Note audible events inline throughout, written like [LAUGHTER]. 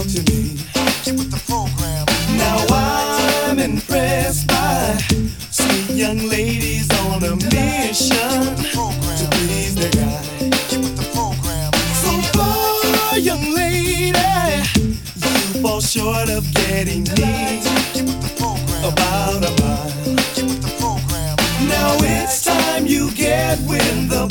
all to me. With the program. Now I'm impressed by sweet young ladies on a mission to please their guy. With the program. So far, young lady, you fall short of getting me. With the program. About a mile. Now it's time you get with the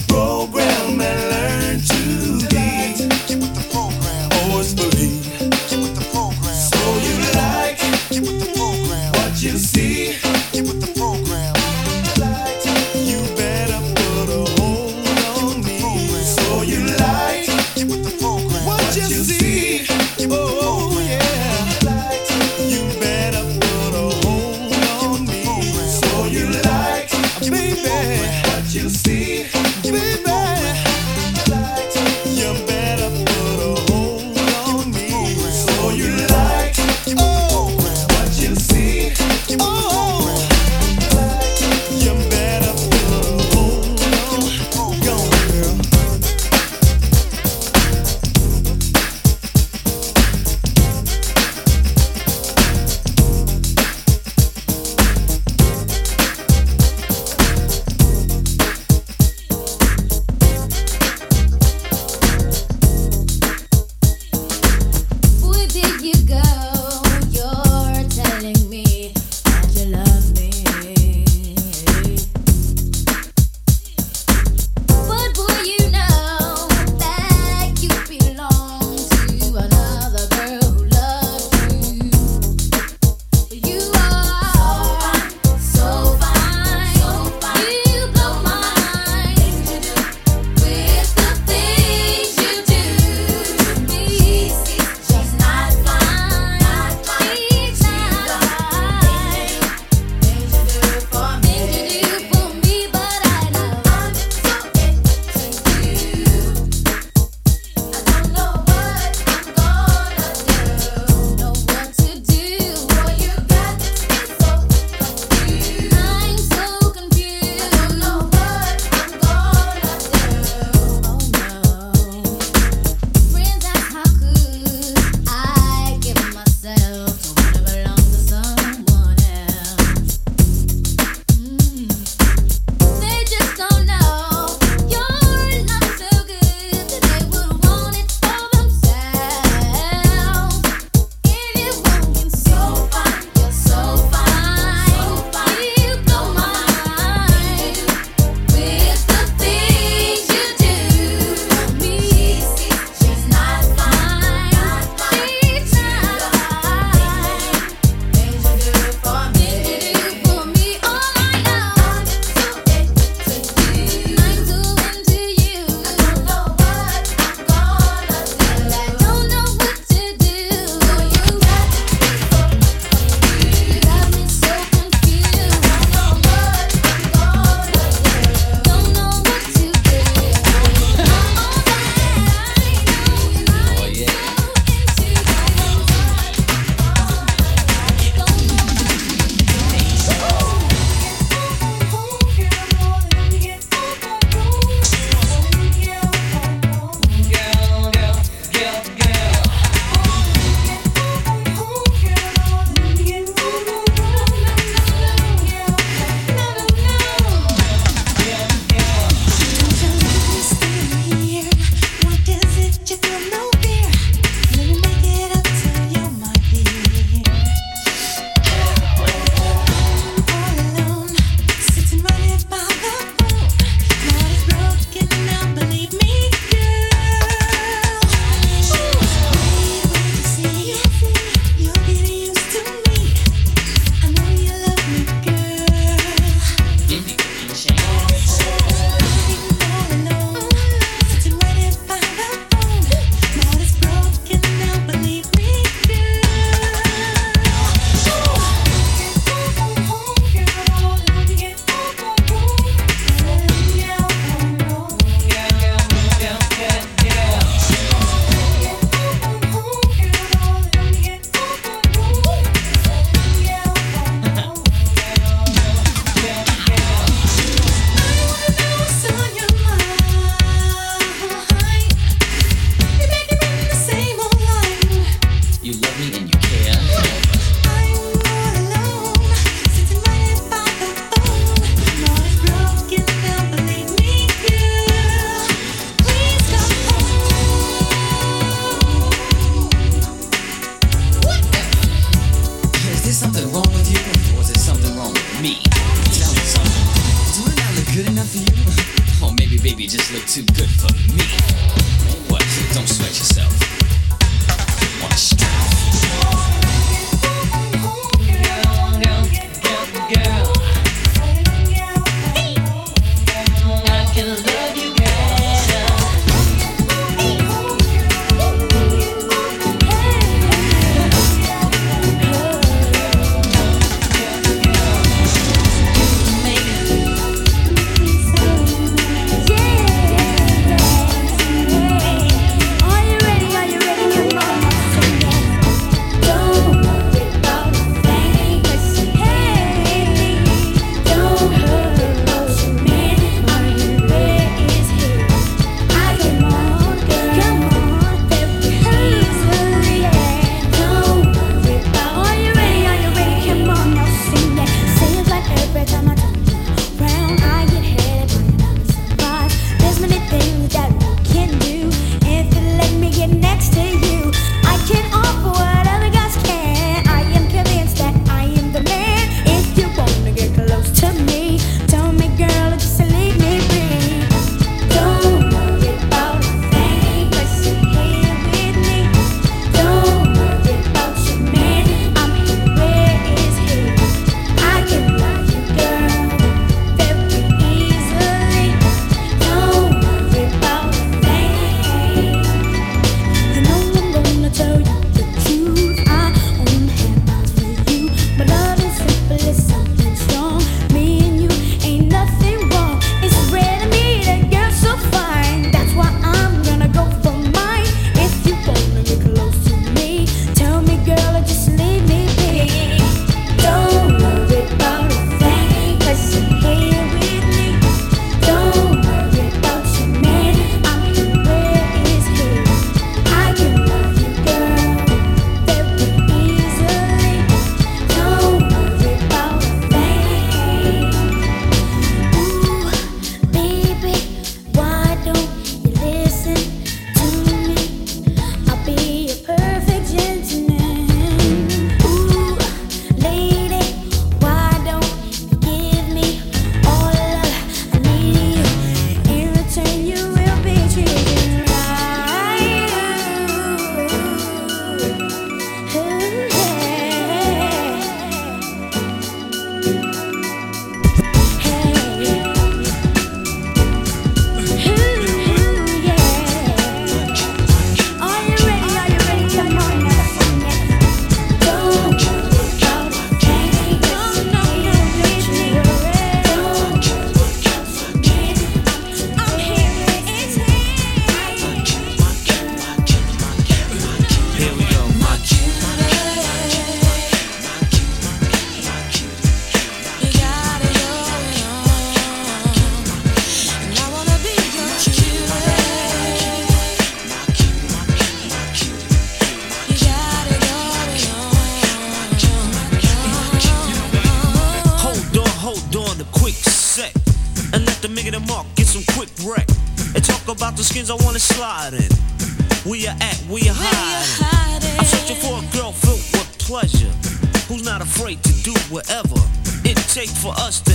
shake for us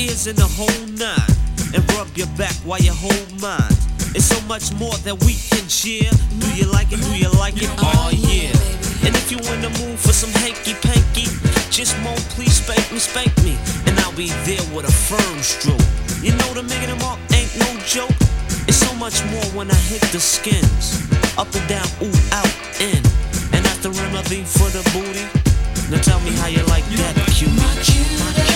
ears and the whole nine. And rub your back while you hold mine. It's so much more that we can share. Do you like it? Do you like it? Oh yeah. And if you in the mood for some hanky panky, just moan, please spank me, spank me. And I'll be there with a firm stroke. You know the making them up ain't no joke. It's so much more when I hit the skins. Up and down, ooh, out, in. And after remedy for the booty. Now tell me how you like that, cutie.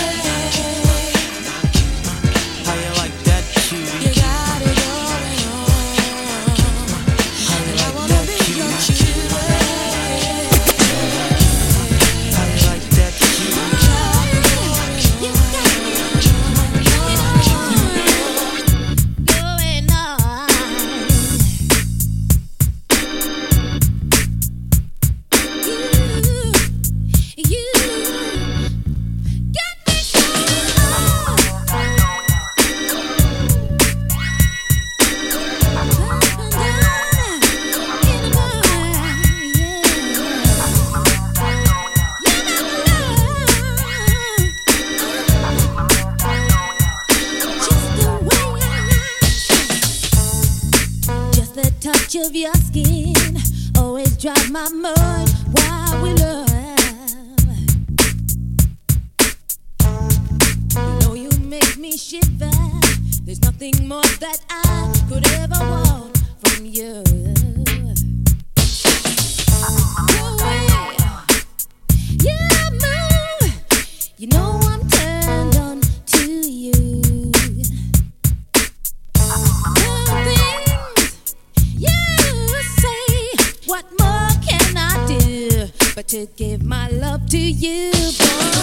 you.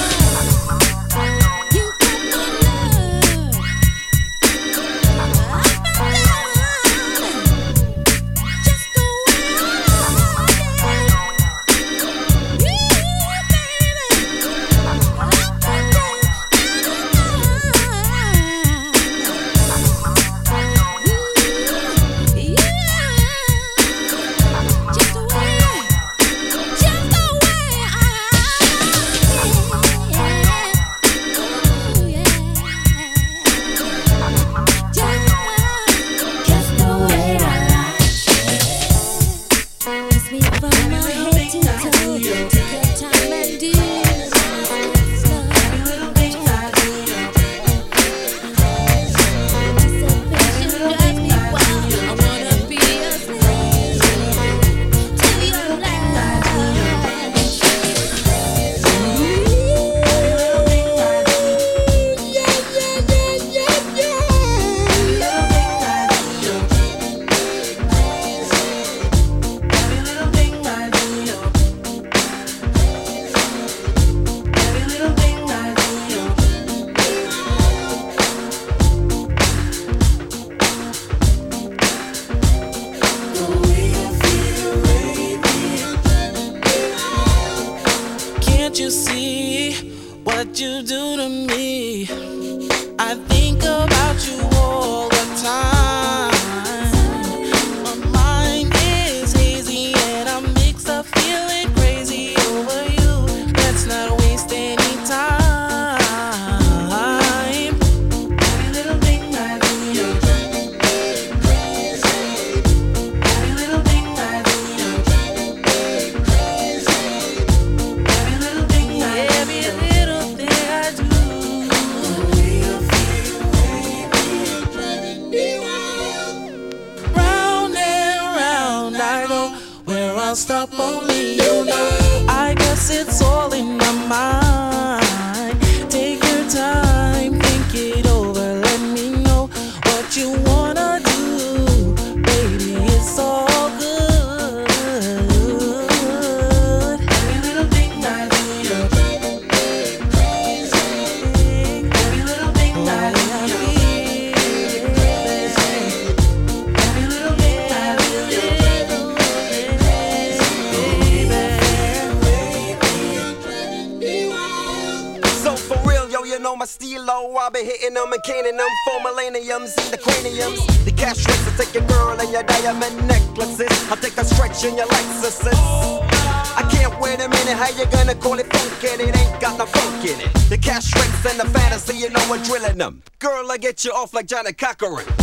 drilling them. Girl, I get you off like Johnnie Cochran.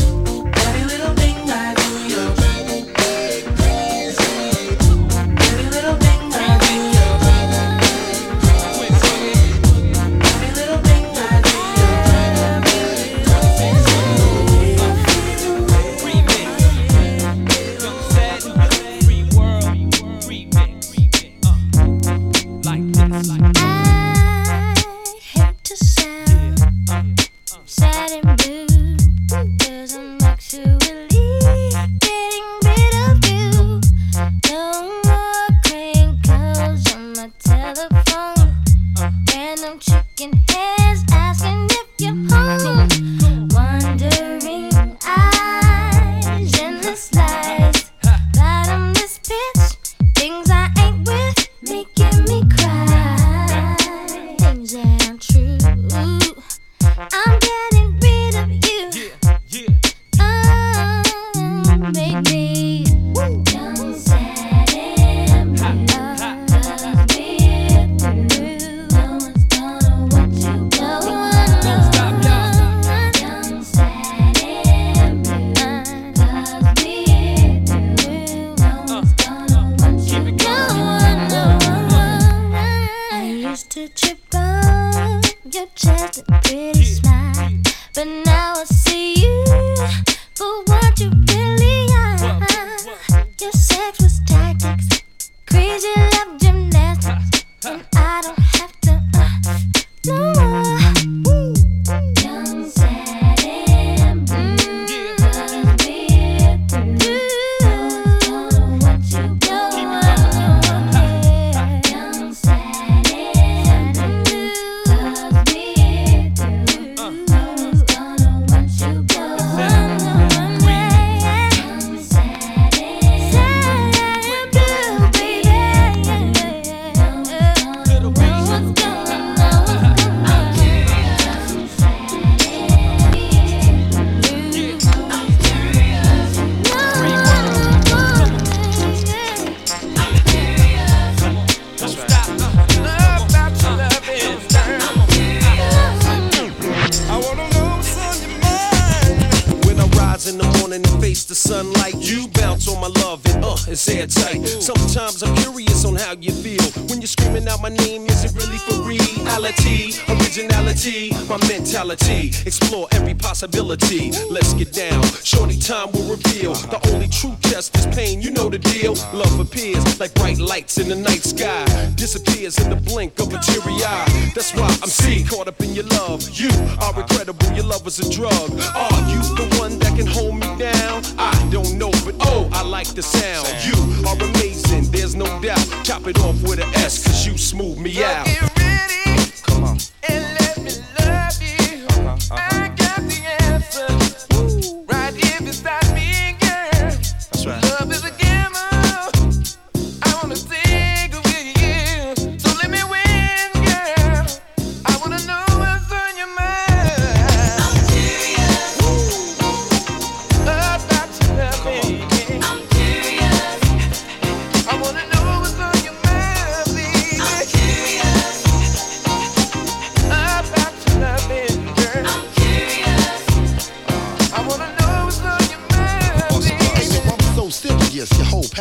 Sky. Disappears in the blink of a teary eye. That's why I'm C, caught up in your love. You are incredible. Your love is a drug. Are you the one that can hold me down? I don't know, but oh, I like the sound. You are amazing. There's no doubt. Chop it off with an S, cause you smooth me out.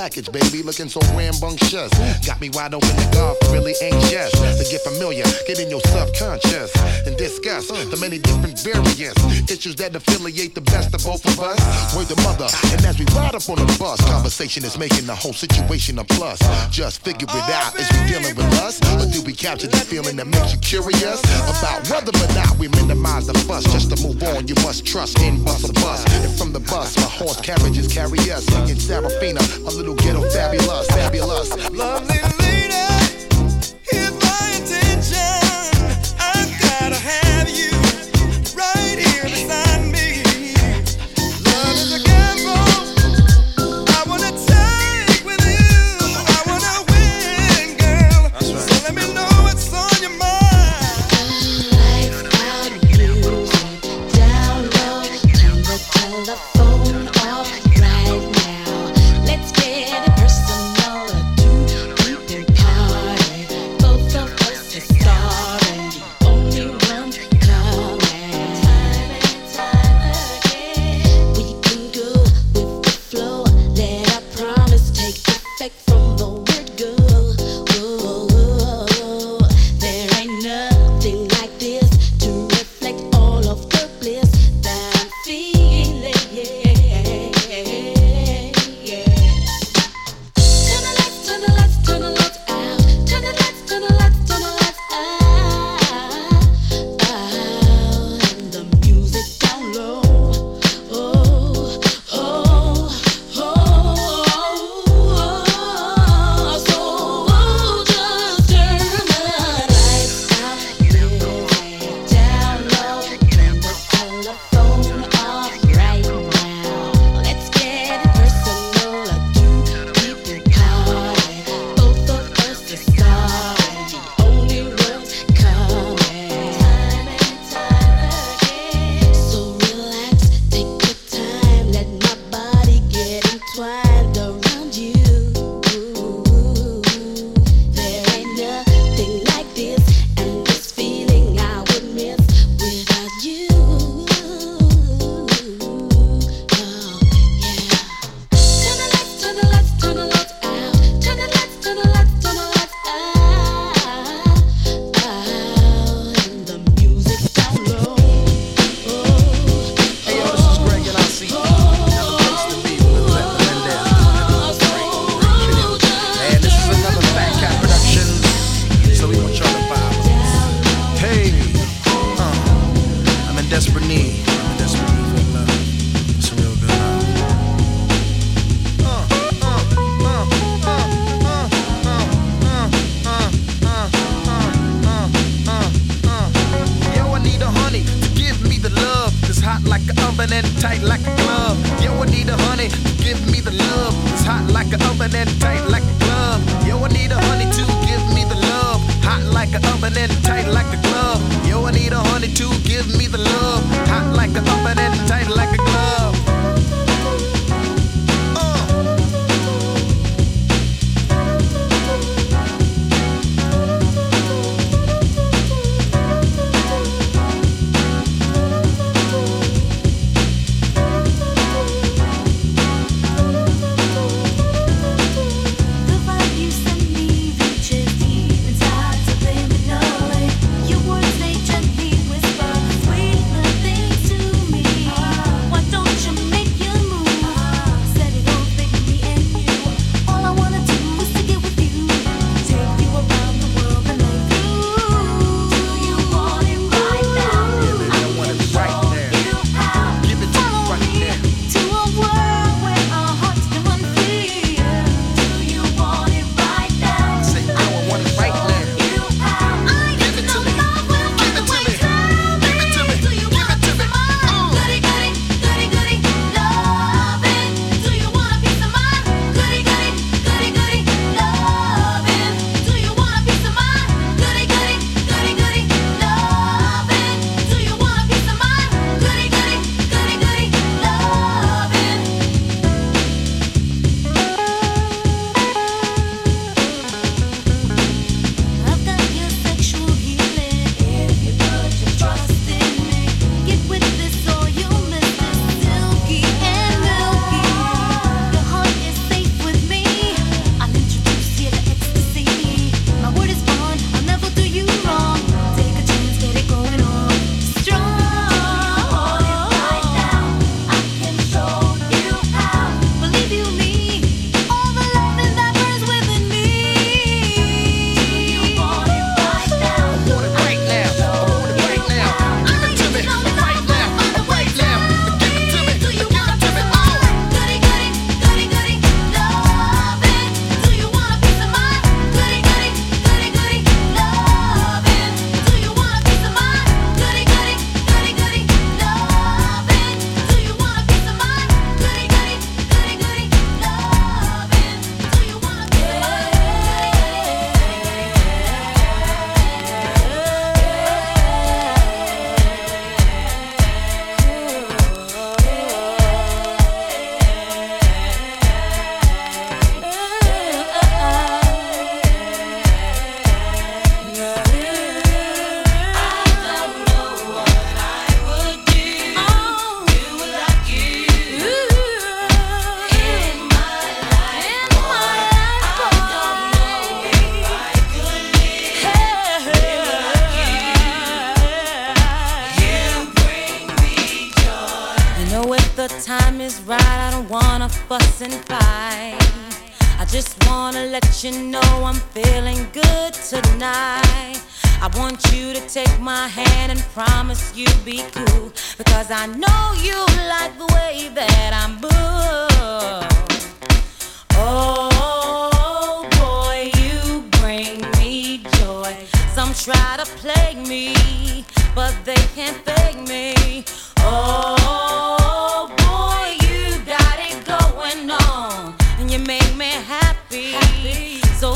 Package, baby, looking so rambunctious. Got me wide open to God, really anxious to get familiar, get in your subconscious and discuss the many different variants, issues that affiliate the best of both of us. Word the mother, and as we ride up on the bus, conversation is making the whole situation a plus. Just figure it out, is we dealing with us, or do we capture the feeling that makes you curious about whether or not we minimize the fuss? Just to move on, you must trust in bus a bus, and from the bus, my horse carriages carry us. Singing Serafina, a little ghetto fabulous, fabulous. Lovely Make me happy. happy. So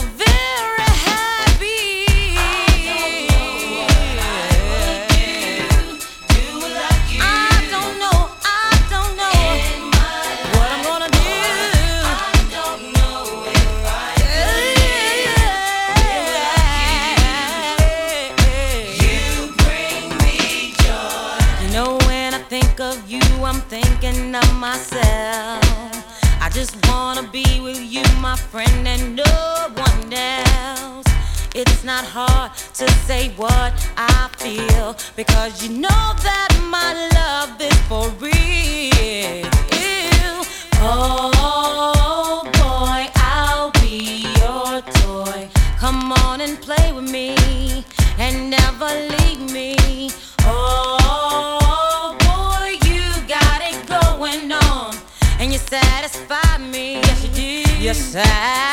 not hard to say what I feel because you know that my love is for real. Oh boy, I'll be your toy. Come on and play with me and never leave me. Oh boy, you got it going on and you satisfy me. Yes, you do. Yes, I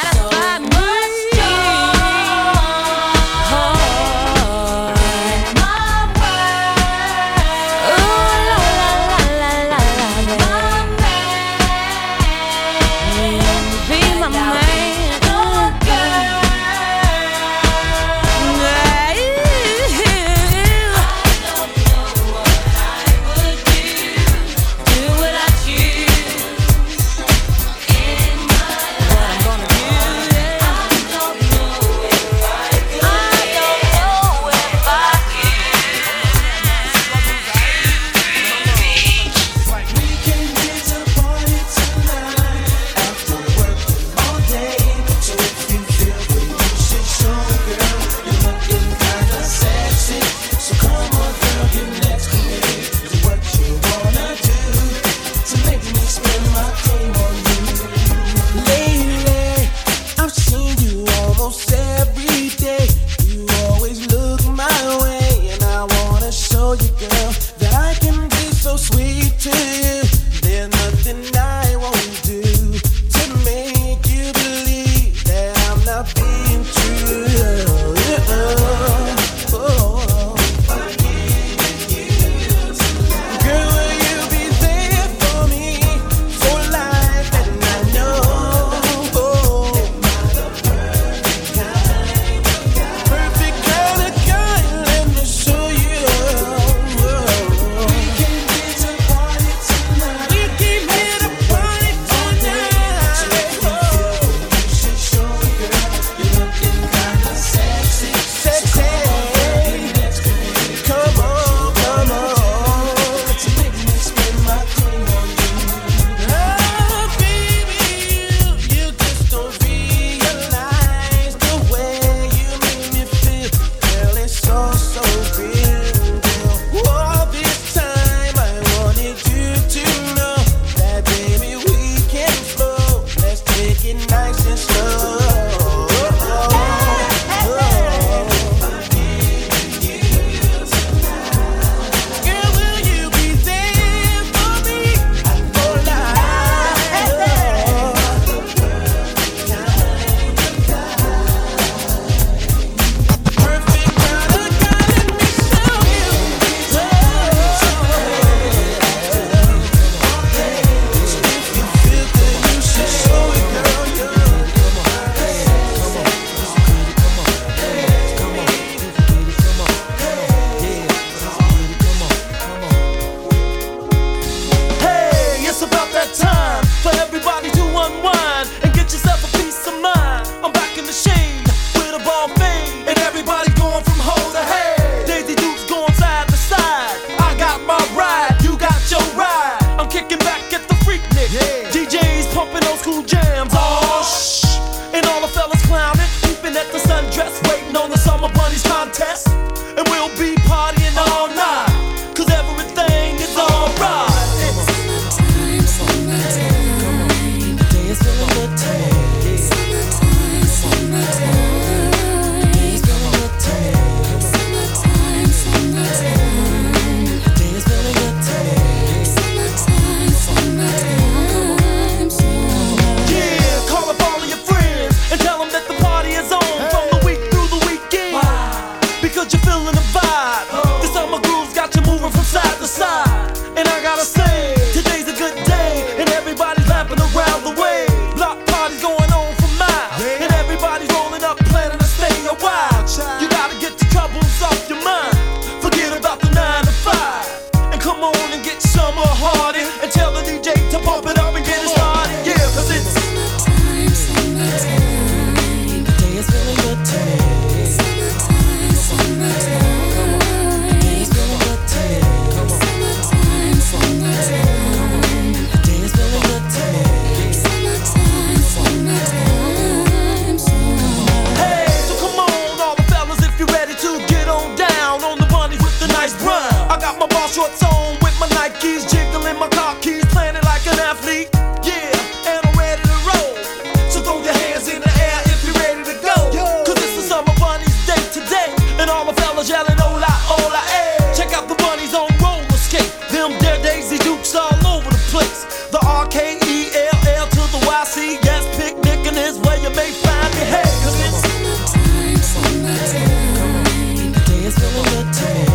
similar to me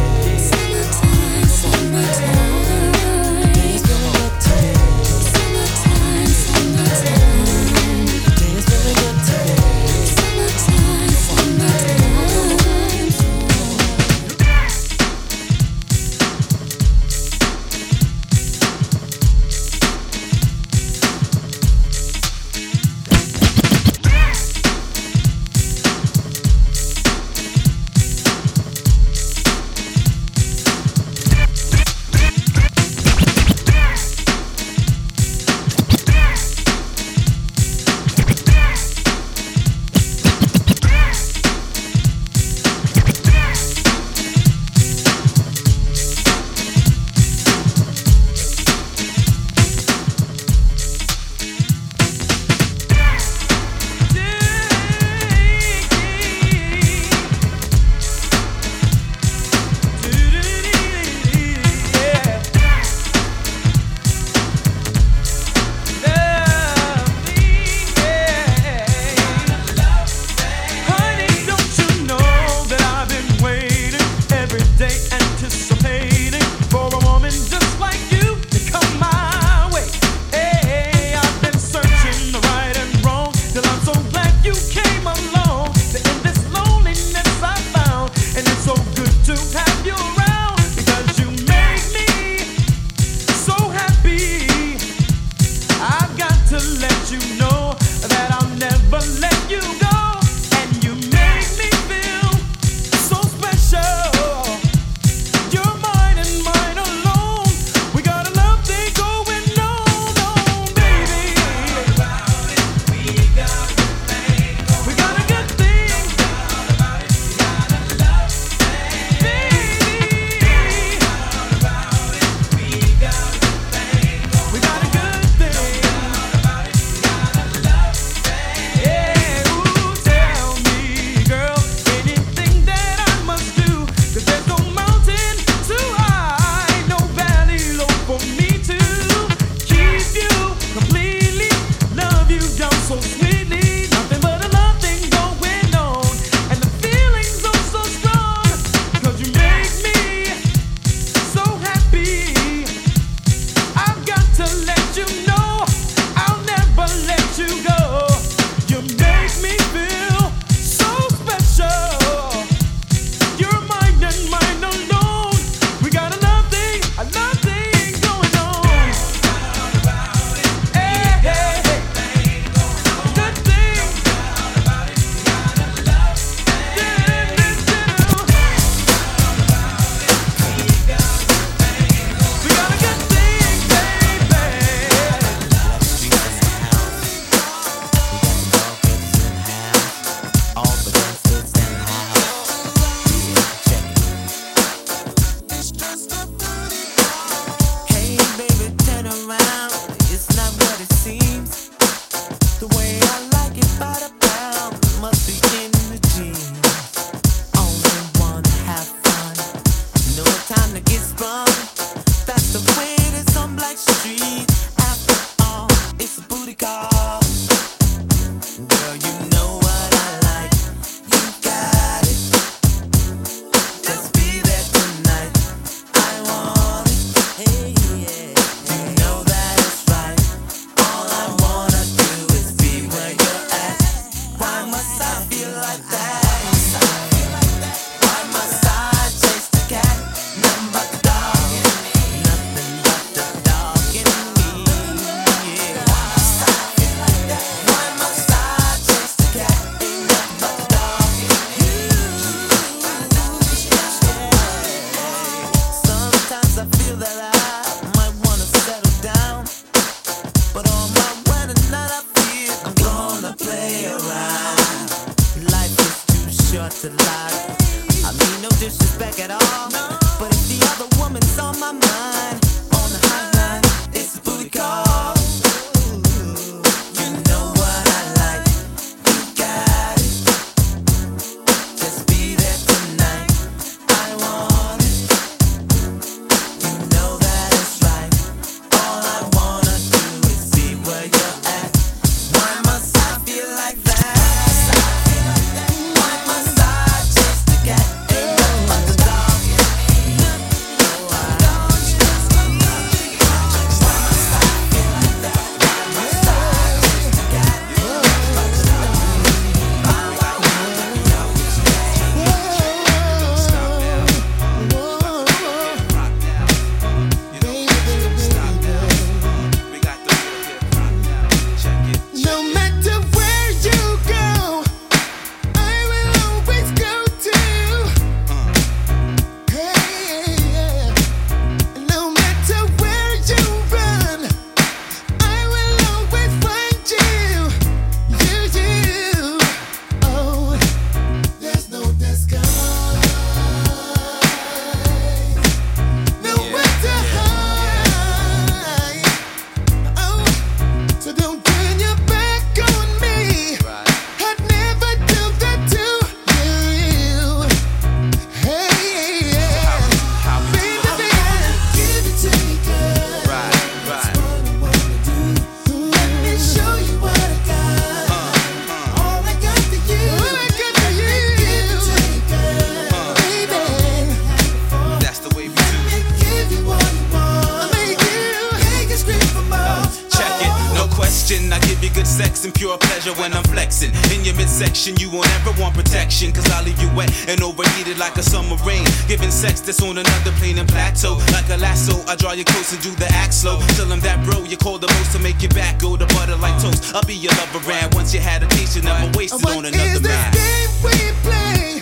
that's on another plane and plateau. Like a lasso, I draw you close and do the act slow. Tell them that bro, you call the most to make your back go to butter like toast. I'll be your lover, ran once you had a taste, you never wasted what on another man. What is this game we play?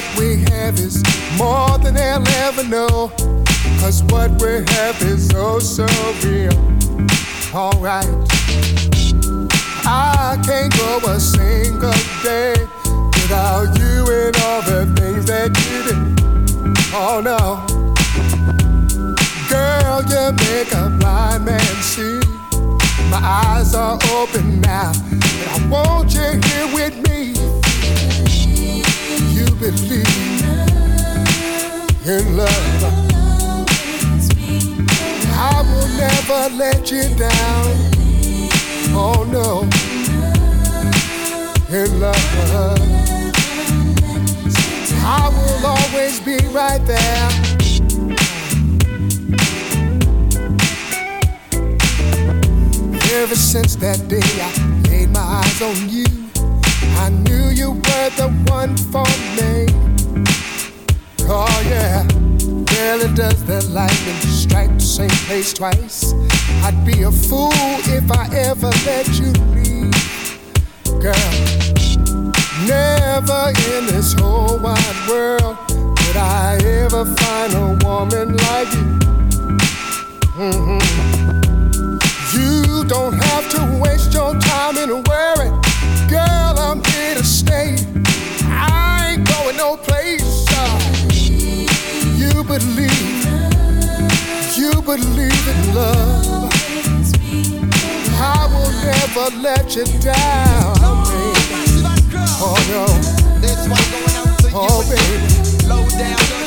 what we have is more than they'll ever know. Cause what we have is oh so real. Alright. I can't go a single day without you and all the things that you did. Oh no. Girl, you make a blind man see. My eyes are open now. And I want you here with me believe in love. I will never let you down. Oh no, in love. I will always be right there. Ever since that day I laid my eyes on you I knew you were the one for me. Oh, yeah. Really does that lightning strike the same place twice? I'd be a fool if I ever let you leave. Girl, never in this whole wide world I ever find a woman like you. Mm-hmm. You don't have to waste your time in worry Girl, I'm here to stay. I ain't going no place. Uh. You believe, you believe in love. I will never let you down, baby. Oh no. Oh baby. Low down.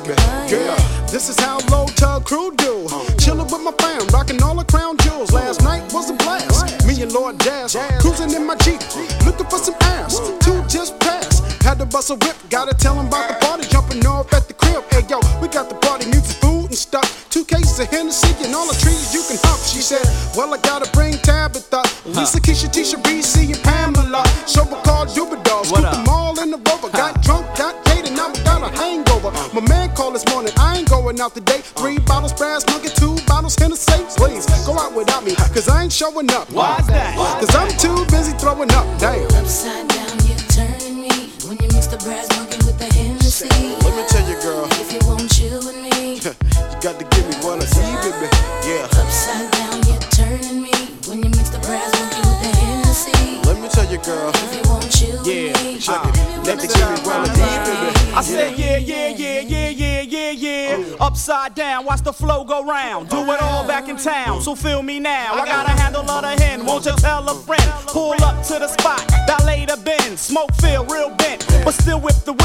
Baby. Girl, this is how low tug crew do. Chillin' with my fam, rockin' all the crown jewels. Last night was a blast. Me and Lord Jazz, cruising in my Jeep, looking for some ass. Two just passed. Had to bust a whip, gotta tell 'em about the party. Jumping off at the crib. Hey yo, we got the party music, food and stuff. Two cases of Hennessy and all the trees you can hump. She said, Well, I gotta bring Tabitha, Lisa, Keisha, Tisha, Reese, going out today. Three bottles brass monkey, two bottles Hennessy. Please go out without me, cause I ain't showing up. Why's that? Cause I'm too busy throwing up. Damn. Upside down, you're [LAUGHS] turning me. When you mix the brass monkey with the Hennessy. Let me tell you, girl. If you won't chill with me. you got to give me what I need, baby. Yeah. Upside down, you're turning me. When you mix the brass monkey with the Hennessy. Let me tell you, girl. If you won't chill Yeah. with me. Check it. Let me give me what I need, baby. I said, yeah, yeah, yeah. Upside down, watch the flow go round. Do it all back in town, so feel me now. I got a handle of the hen, won't you tell a friend? Pull up to the spot, valet the bin, smoke feel real bent, but still whip the.